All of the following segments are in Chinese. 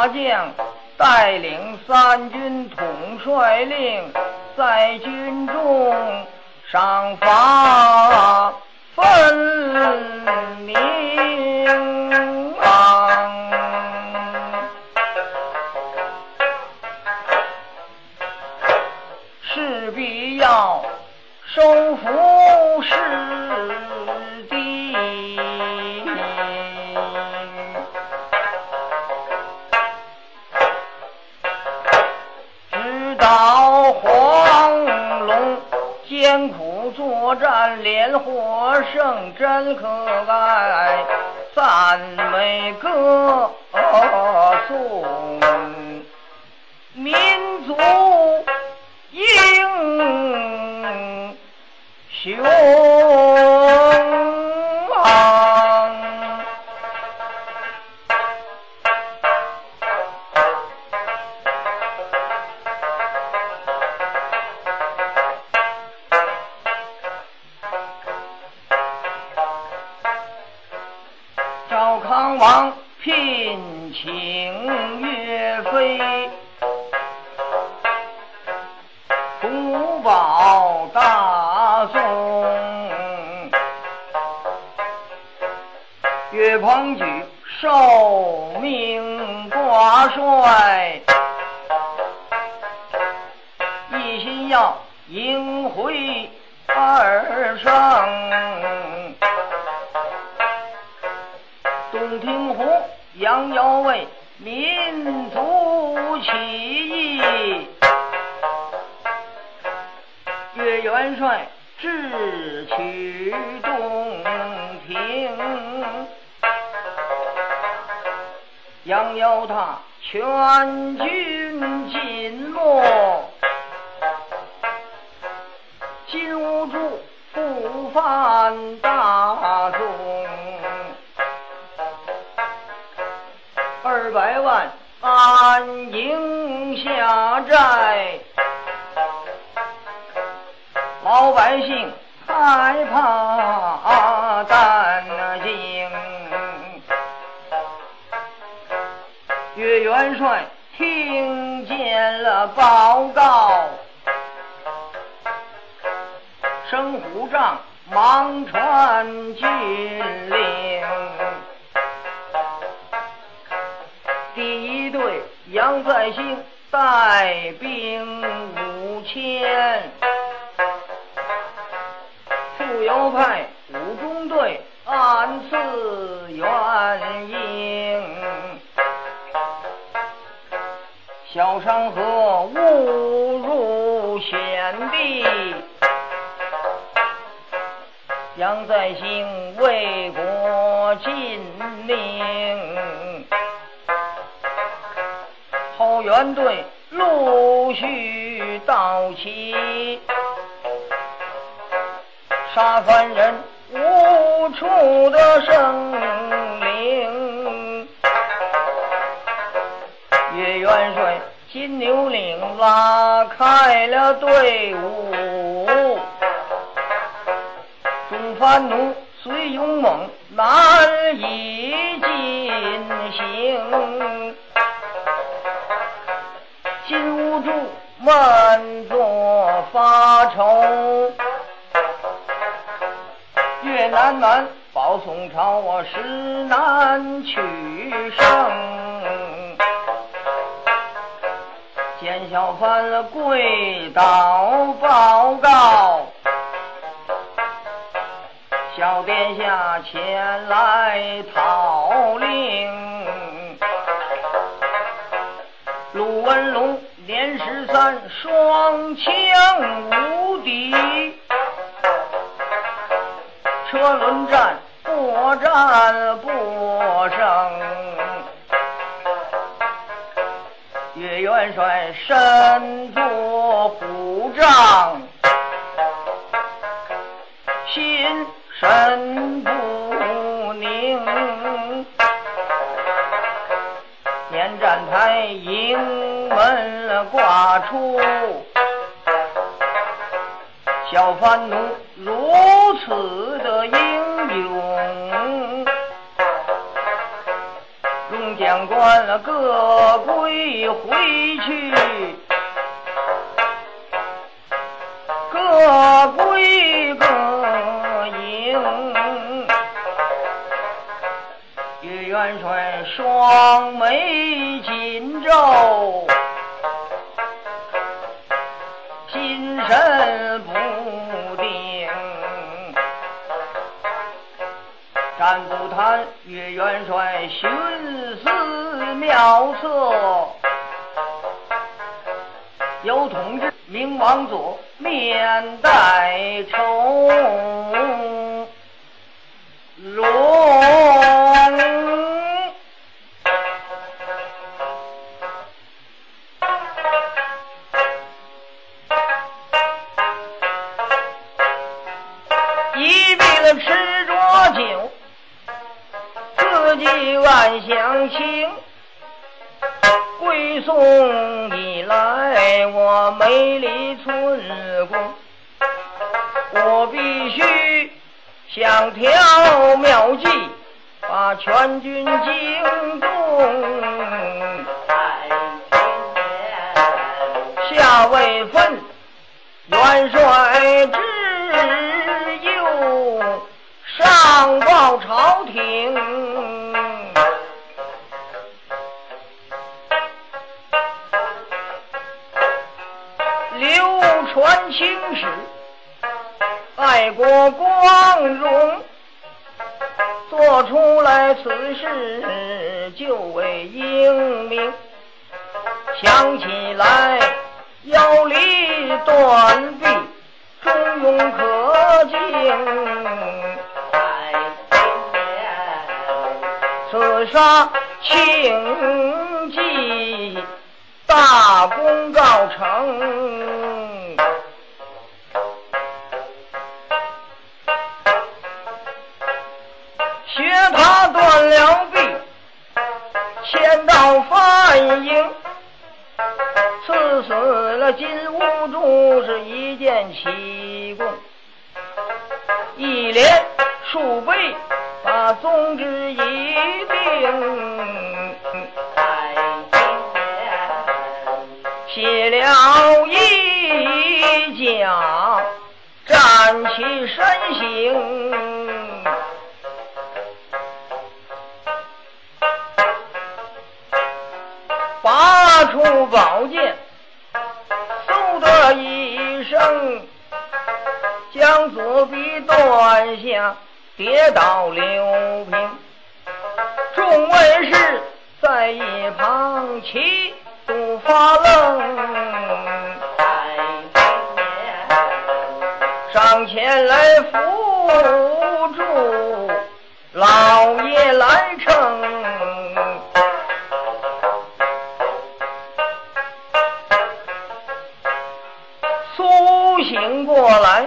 大将，带领三军统帅令，在军中赏罚分二百万安营下寨，老百姓害怕担惊。岳元帅听见了报告，升虎帐忙传军令。杨再兴带兵五千，傅由派五中队暗刺援营，小商河误入险地，杨再兴为国尽命。后援队陆续到齐，杀犯人无处的生灵。岳元帅金牛岭拉开了队伍，众番奴虽勇猛，难以进行。术闷作发愁，越南南保宋朝，我实难取胜。见小藩跪倒报告，小殿下前来讨令。双枪无敌，车轮战，过战不胜。岳元帅身作虎杖，心神不宁。沿站台营门挂出，小番奴如此的英勇，众将官各归回去，各归各营。岳元帅双眉紧皱，神不定。战不谈岳元帅寻思妙策，有同志明王佐面带愁容。我没离村宫，我必须想条妙计，把全军惊动。下位分元帅之右。上报朝廷，青史，爱国光荣，做出来此事就为英明。想起来腰里断臂，忠勇可敬。刺杀庆忌，大功告成。他断了臂，千刀反营，刺死了金兀术是一件奇功，一连数倍。把宗旨一定，写了一讲，站起身形，出宝剑，嗖的一声，将左臂断下。跌倒流平，众卫士在一旁齐都发愣，上前来扶住老爷来称，来。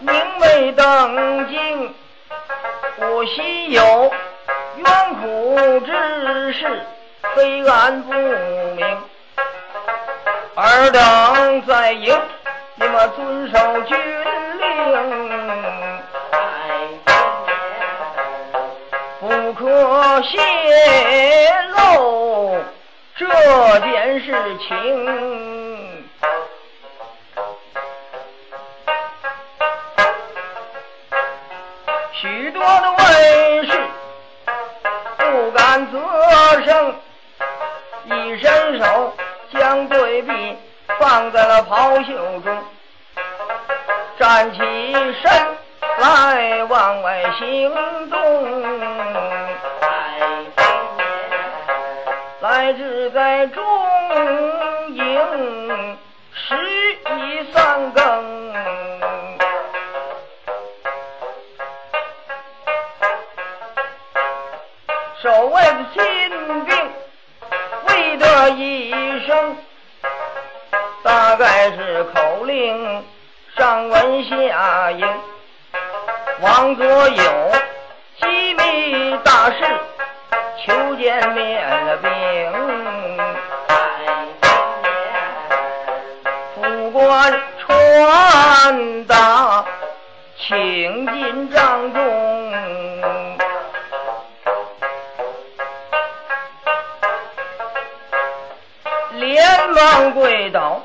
明媚登京，我心有冤苦之事，非俺不明。尔等在营，你们遵守军令，不可泄露这件事情。许多的卫士不敢作声，一伸手将对臂放在了袍袖中，站起身来往外行动，来至在中营时已三更。令上文下应，王泽有机密大事，求见面的兵。副官传达，请进帐中。连忙跪倒。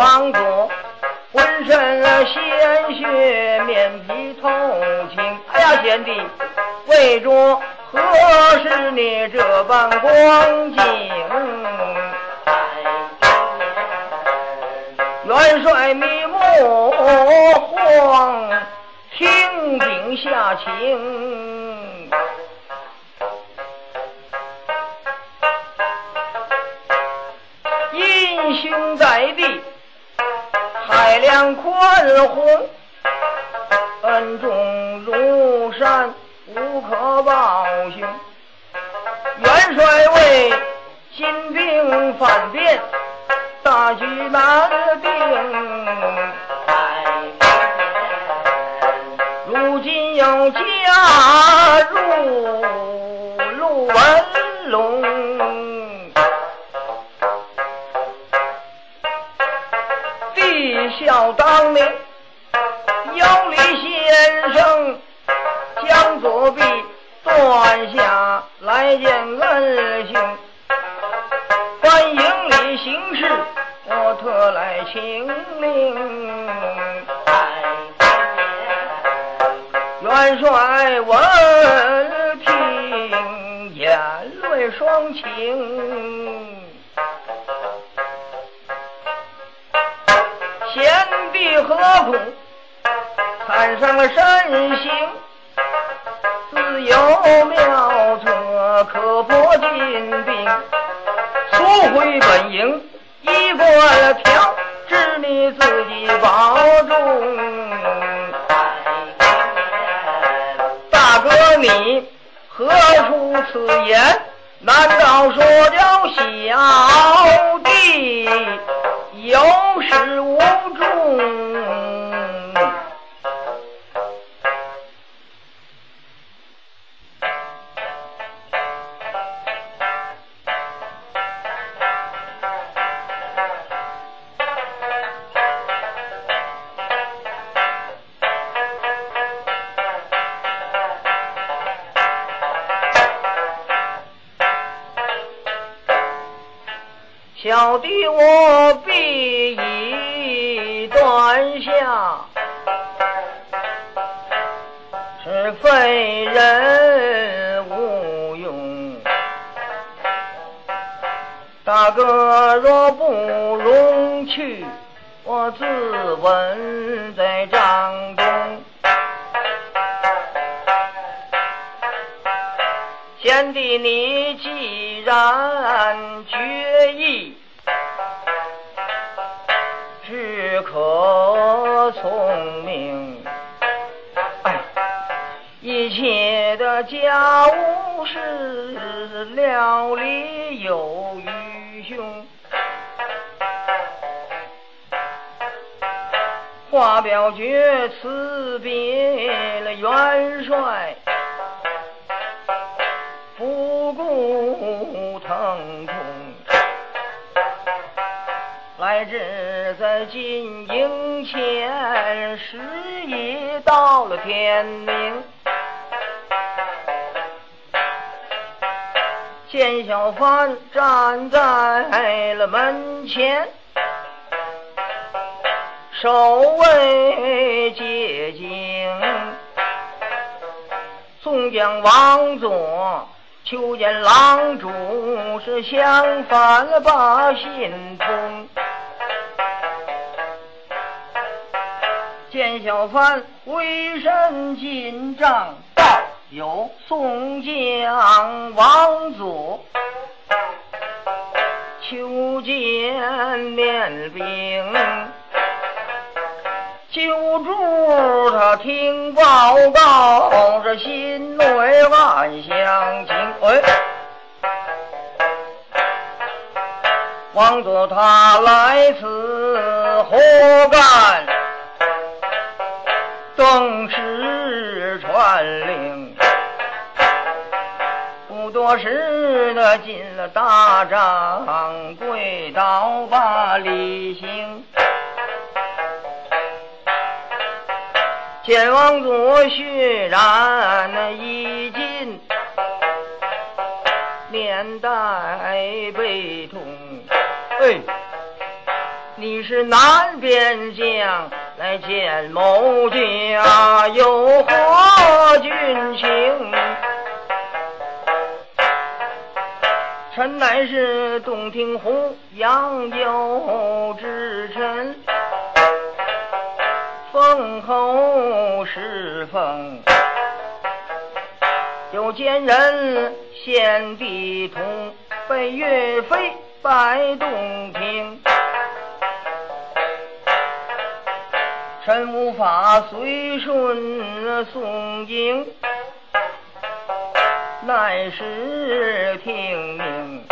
王佐浑身鲜血，面皮透青。哎呀，贤弟，为着何事你这般光景？元帅迷目慌，听禀下情。海量宽宏，恩重如山，无可报雄。元帅为金兵反变。大局难定，如今又加入要当年，有李先生将左臂断下来见恩兄。欢迎你行事，我特来请命。元帅闻听，眼泪双情。何苦看上了身形？自有妙策可破金兵。速回本营，一过了条，只你自己保重。大哥，你何出此言？难道说叫小弟有始无终？小弟我必已断下，是非人无用。大哥若不容去，我自刎在帐中。贤弟，你既然决意。可聪明，哎，一切的家务事料理有余兄。话表决辞别了元帅，不顾疼痛。来至在金营前，时已到了天明。见小贩站在了门前，守卫接警。宋江王佐。求见郎主，是相反了把信通。见小贩回身紧张，道有宋江王佐，求见面兵。救助他听报告，这心内暗想情。哎，王佐他来此何干？正是传令，不多时的进了大帐，跪倒把礼行。前王祖血染衣襟，脸面带悲痛。哎，你是南边将来见某家，有何军情？臣乃是洞庭湖杨有之臣，封侯侍奉。有奸人献地图，被岳飞拜洞庭。臣无法随顺宋营，乃是听命。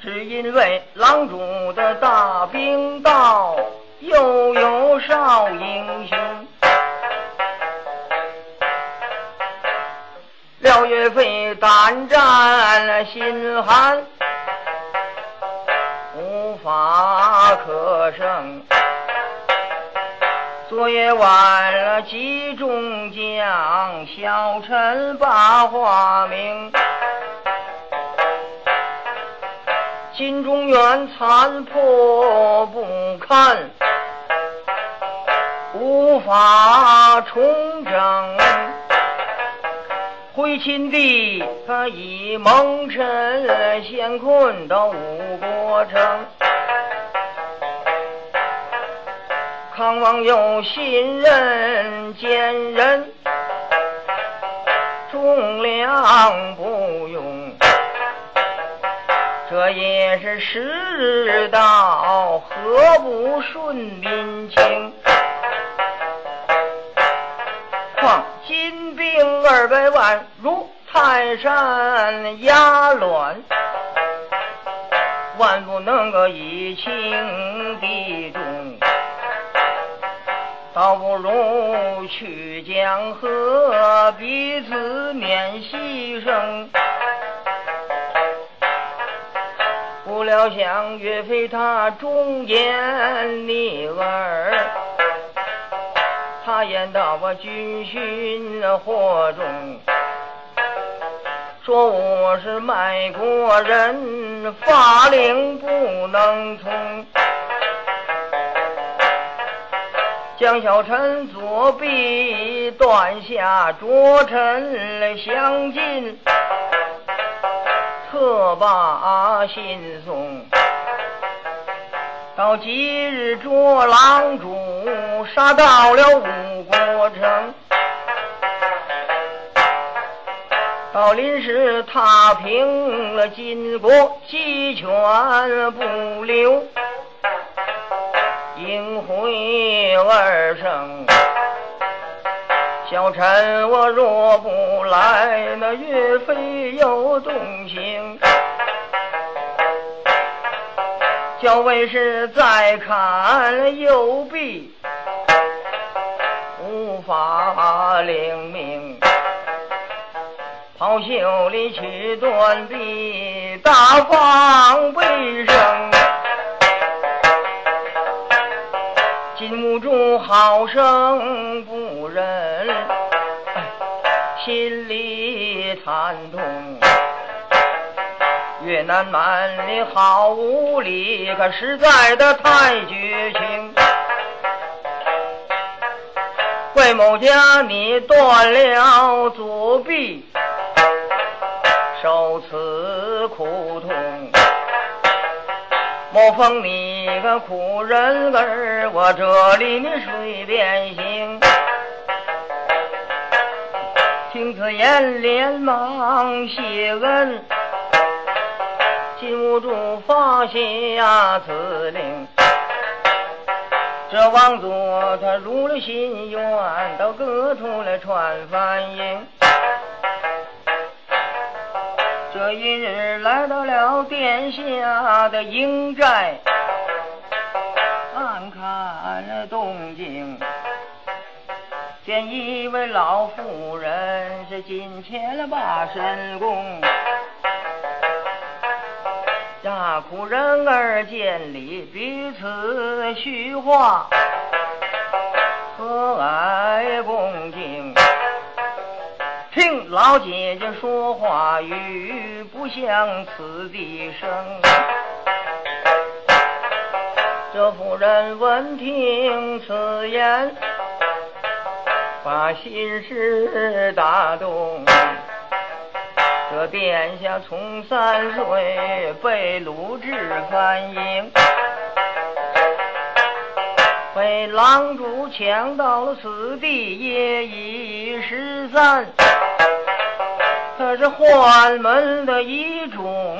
只因为郎主的大兵到，又有少英雄。廖岳飞胆战心寒，无法可胜。昨夜晚了集中将，小臣把话明。金中原残破不堪，无法重整。回秦地，他已蒙尘，陷困到吴国城。康王有信任奸人，忠良不用。这也是世道，何不顺民情？况金兵二百万，如泰山压卵，万不能够以轻敌众，倒不如去江河，彼此免牺牲。不料想岳飞他忠言逆耳。他言道：“我军训火中，说我是卖国人，法令不能从。江小臣左臂断下，着臣相进，特把信送。到今日捉狼主。”杀到了吴国城，到临时踏平了金国，鸡犬不留，应回而生。小臣我若不来，那岳飞又动情。叫卫士再看右臂。无法领命，袍袖里取断臂，大放悲声。禁不住好生不忍，心里惨痛。越南蛮你好无理，可实在的太绝情。魏某家，你断了左臂，受此苦痛。莫逢你个苦人儿，我这里你随便行。听此言，连忙谢恩，禁不住发下此令。这王座他入了心愿，到各处来传反应。这一日来到了殿下的营寨，暗看了动静，见一位老妇人是进前了把神功。大苦人儿见礼，彼此叙话，和蔼恭敬。听老姐姐说话语，不像此地声。这夫人闻听此言，把心事打动。这殿下从三岁被鲁智翻营，被狼主抢到了此地也已十三。他是宦门的一种，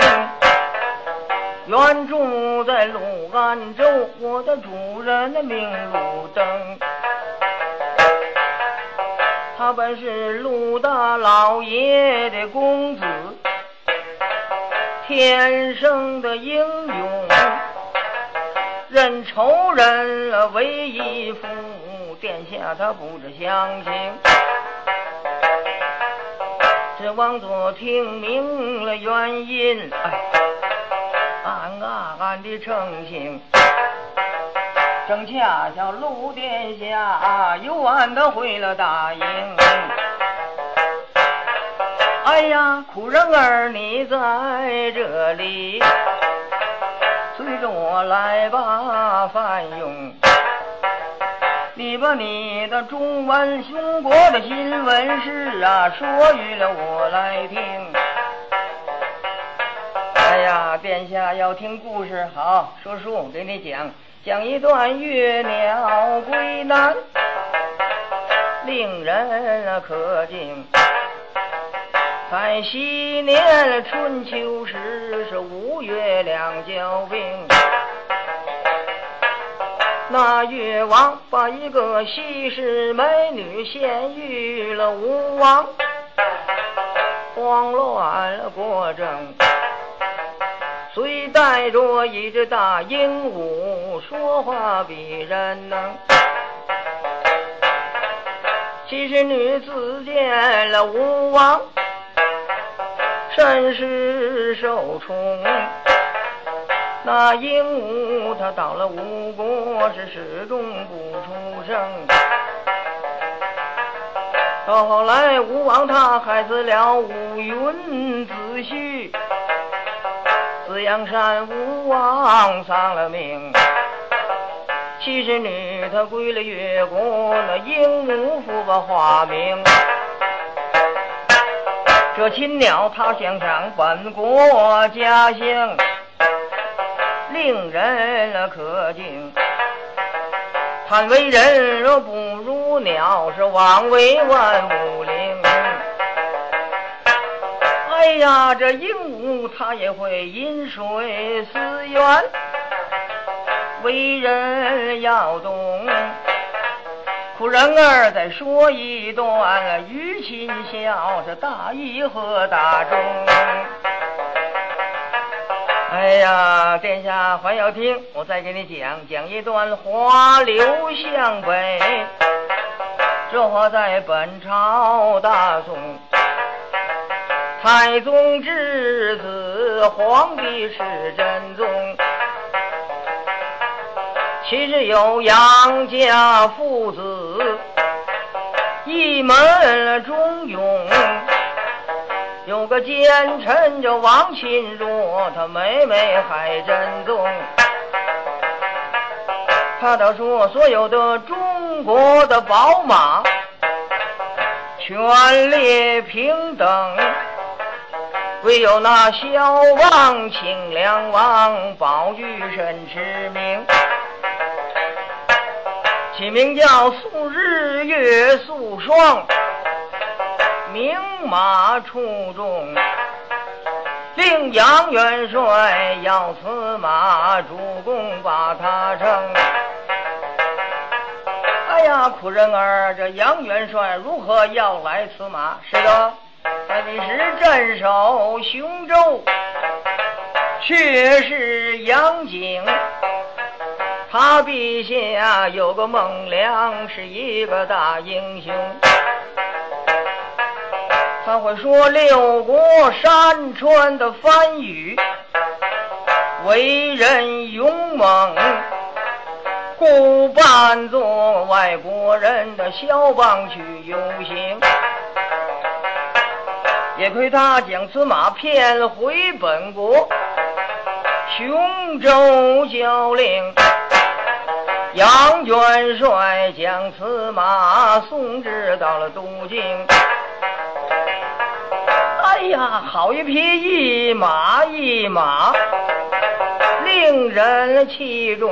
原住在鲁安州，我的主人的名路登。他本是陆大老爷的公子，天生的英勇，认仇人为义父。殿下他不知详情，只望做听明了原因，哎，暗暗的成行。正恰巧陆殿下又晚的回了大营。哎呀，苦人儿你在这里，随着我来吧，范勇。你把你的中文雄国的新闻事啊，说与了我来听。哎呀，殿下要听故事，好，说书给你讲。讲一段月鸟归南，令人可敬。在昔年春秋时，是五月两交兵。那越王把一个西施美女献于了吴王，慌乱了国政。虽带着一只大鹦鹉，说话比人能。其实女子见了吴王，甚是受宠。那鹦鹉它到了吴国，是始终不出声。到后来，吴王他害死了吴云子胥。紫阳山吴王丧了命，七十女她归了越国，那鹦鹉复把化名。这青鸟它想上本国家乡，令人可敬。叹为人若不如鸟，是枉为万物灵。哎呀，这鹦鹉它也会饮水思源，为人要懂。苦人儿再说一段，与亲孝，这大义和大忠。哎呀，殿下还要听，我再给你讲讲一段花柳向北。这话在本朝大宋。太宗之子，皇帝是真宗。其实有杨家父子，一门忠勇。有个奸臣叫王钦若，他妹妹害真宗。他倒说所有的中国的宝马，权力平等。唯有那萧王、清凉王、宝玉甚驰名，其名叫素日月、素霜，名马出众。令杨元帅要此马，主公把他称。哎呀，苦人儿，这杨元帅如何要来此马？是的。你是镇守雄州，却是杨景。他陛下有个孟良，是一个大英雄。他会说六国山川的番语，为人勇猛，故扮作外国人的肖邦去游行。也亏他将此马骗回本国，雄州交令杨元帅将此马送至到了东京。哎呀，好一匹一马一马，令人器重。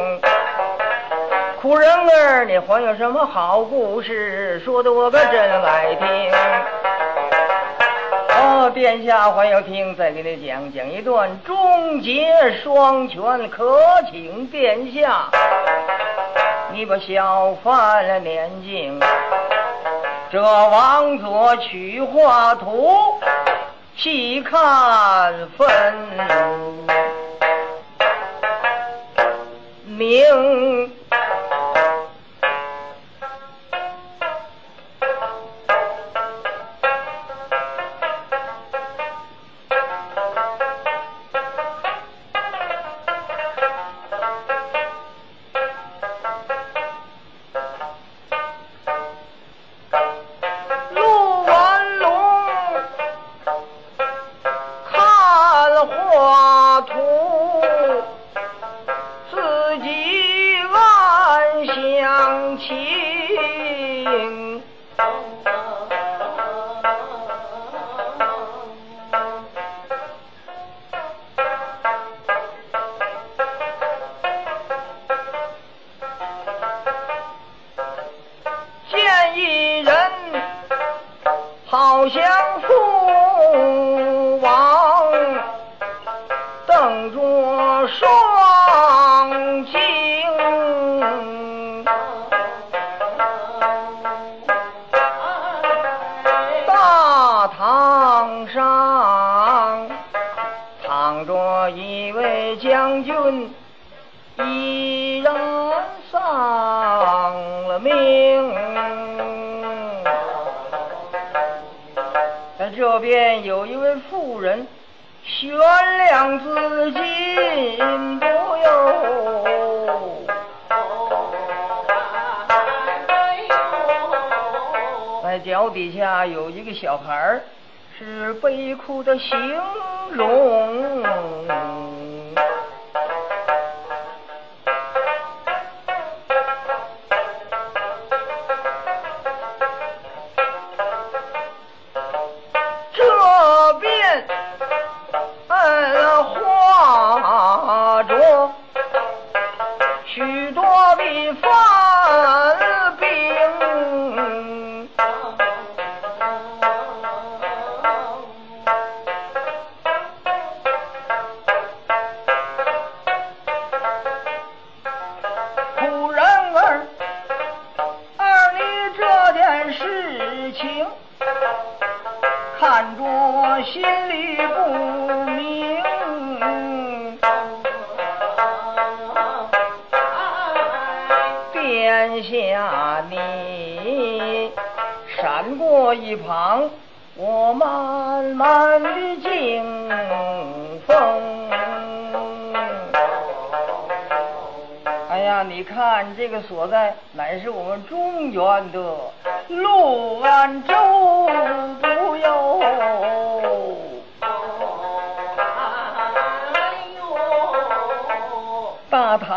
苦人儿，你还有什么好故事？说的我可真爱听。哦，殿下还要听，再给你讲讲一段终结双全，可请殿下你把小犯了年纪，这王座取画图细看分明。脚底下有一个小孩，是悲哭的形容。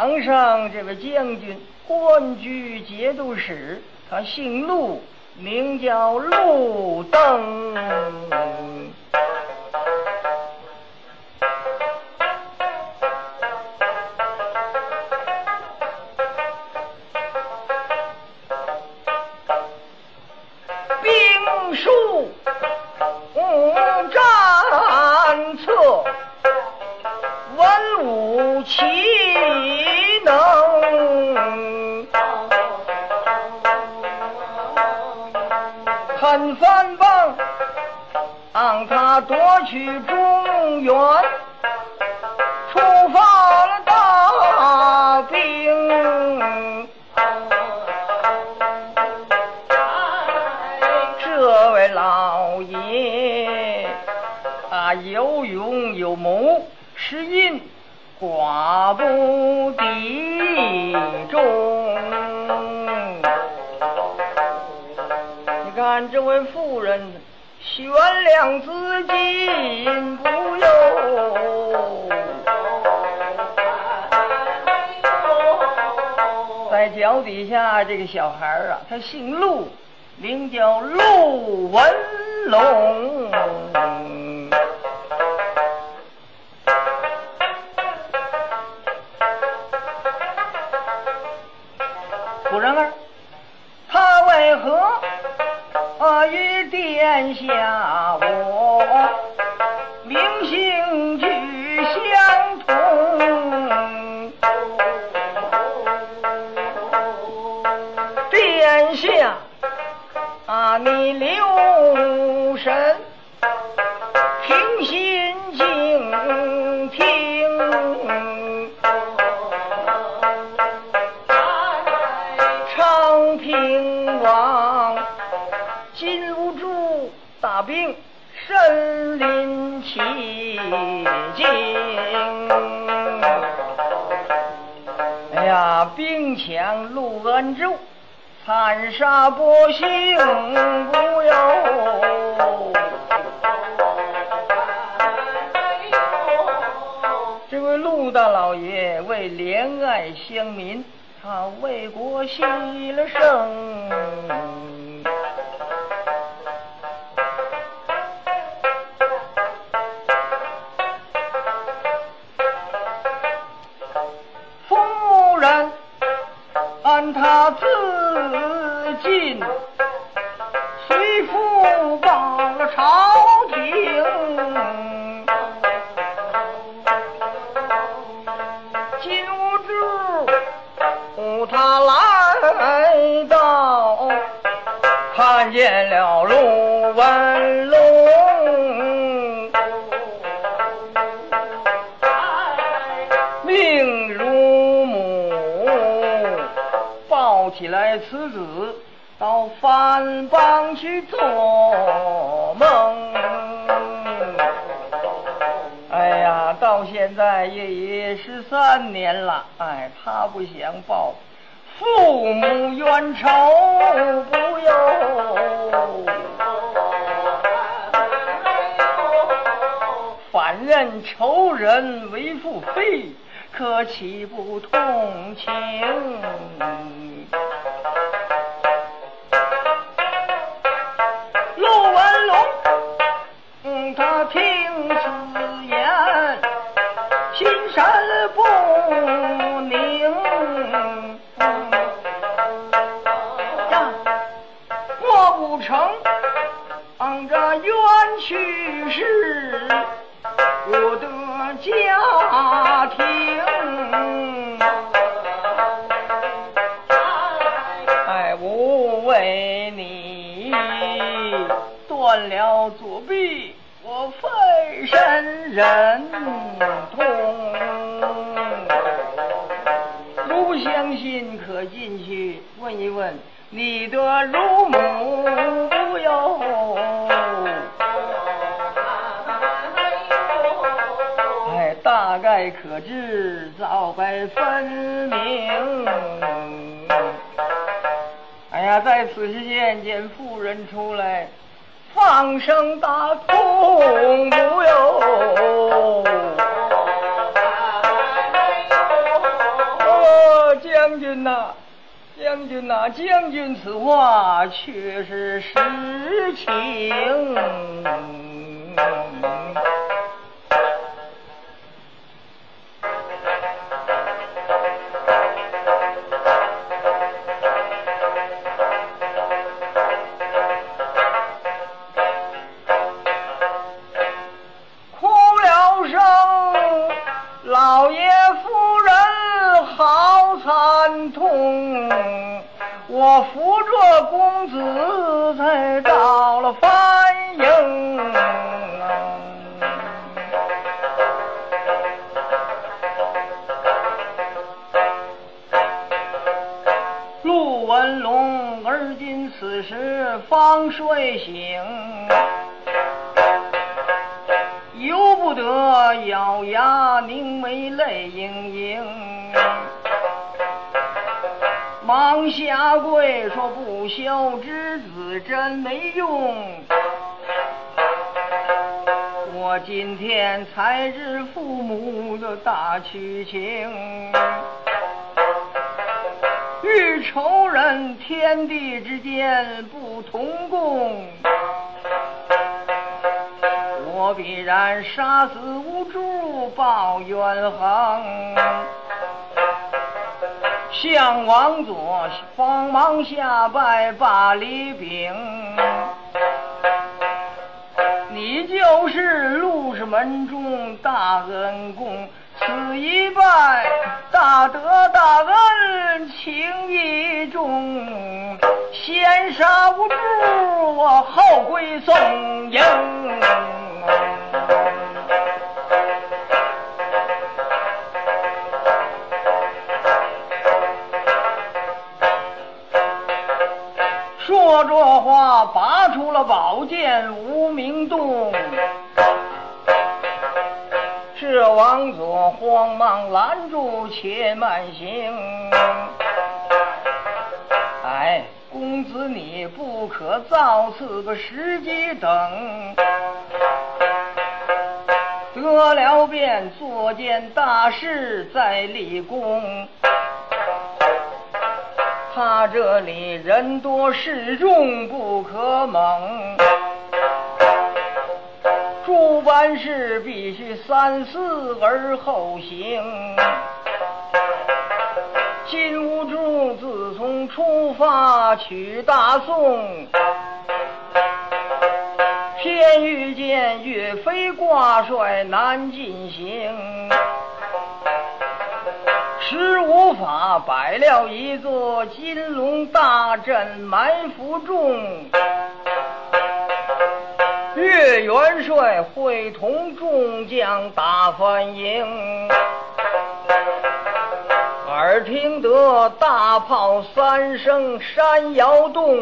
皇上这位将军官居节度使，他姓陆，名叫陆登。You. 在脚底下这个小孩啊，他姓陆，名叫陆文龙。残杀百姓不由。这位陆大老爷为怜爱乡民。他为国牺了生，三年了，哎，他不想报。父母冤仇不由，反认仇人为父非，可岂不同情？左臂，我费身忍痛。如不相信，可进去问一问你的乳母不由。哎，大概可知早白分明。哎呀，在此时间见妇人出来，放声大哭不由。将军呐，将军呐，将军此话却是实情。孝之子真没用，我今天才知父母的大屈情，与仇人天地之间不同共，我必然杀死无助报冤横。向王佐慌忙下拜把礼禀，你就是陆氏门中大恩公，此一拜大德大恩情义重，先杀无主，我后归宋营。说着话，拔出了宝剑，无名洞。是王佐慌忙拦住，且慢行。哎，公子你不可造次个时机等，得了便做件大事再立功。他这里人多势众，不可猛。诸般事必须三思而后行。金兀术自从出发取大宋，偏遇见岳飞挂帅南进行。十五法摆了一座金龙大阵，埋伏众。岳元帅会同众将打翻营，耳听得大炮三声，山摇动。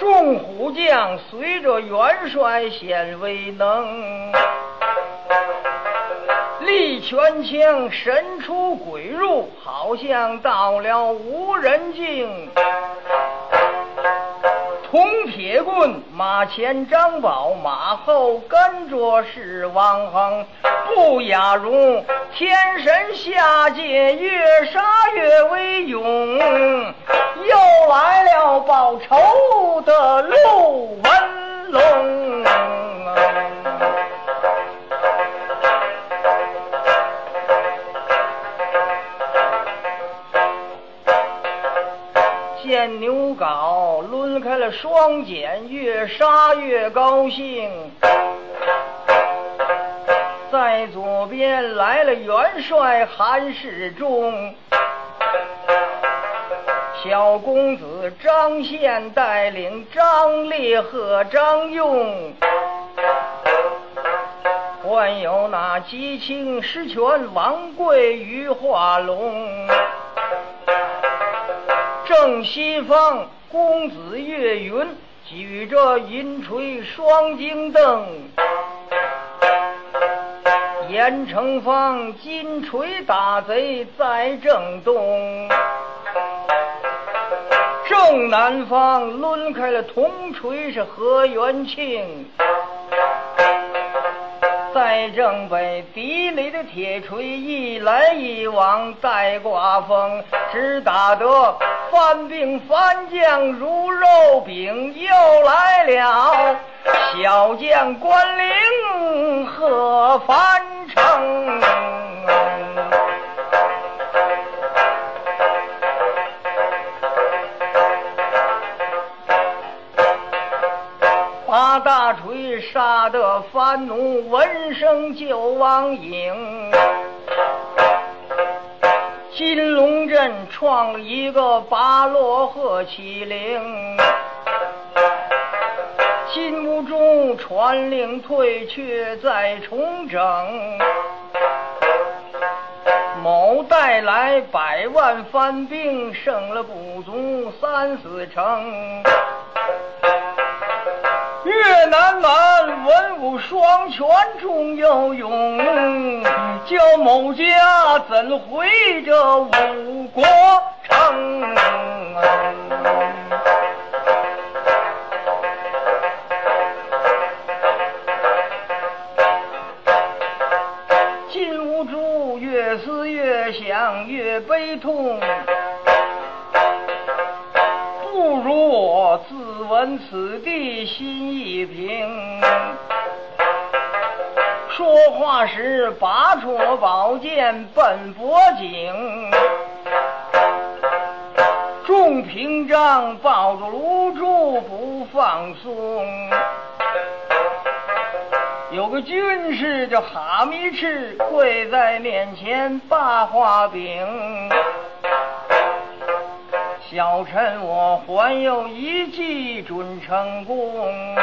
众虎将随着元帅显威能。一拳枪神出鬼入，好像到了无人境。铜铁棍马前张宝，马后跟着是王恒。不亚如天神下界，越杀越威勇。又来了报仇的陆文龙。见牛皋抡开了双锏，越杀越高兴。在左边来了元帅韩世忠，小公子张宪带领张烈和张用，还有那吉庆石泉王贵与化龙。正西方，公子岳云举着银锤双金灯；严城方金锤打贼在正东；正南方抡开了铜锤是何元庆；在正北地里的铁锤一来一往在刮风，只打得。翻兵翻将如肉饼，又来了小将关灵和樊城。八大锤杀得番奴闻声就往迎。金龙镇创一个八罗河七陵，金屋中传令退却再重整，某带来百万番兵，剩了不足三四成。越南蛮文武双全终要勇，叫某家怎回这五国城？进屋住，越思越想，越悲痛。此地心一平。说话时拔出宝剑奔脖颈，众屏障抱住炉柱不放松。有个军士叫哈密赤，跪在面前把话禀。小臣我还有一计准成功。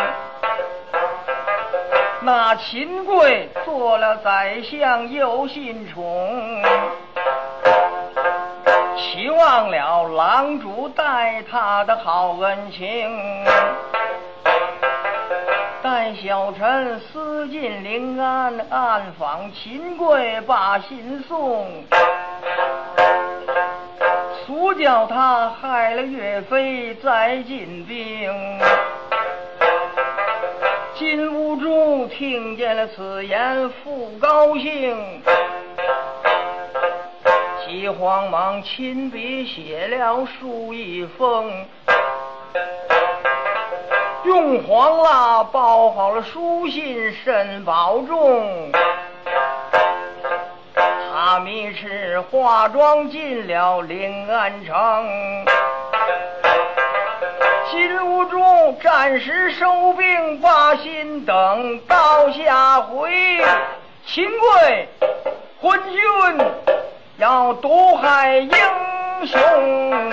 那秦桧做了宰相又心宠，期望了郎主待他的好恩情。待小臣私进临安，暗访秦桧把信送，速叫他害了岳飞再进兵。金兀术听见了此言，复高兴，急慌忙亲笔写了书一封。用黄蜡包好了书信，甚保重。哈密赤化妆进了临安城，金兀术暂时收兵，把心等到下回。秦桧昏君要毒害英雄。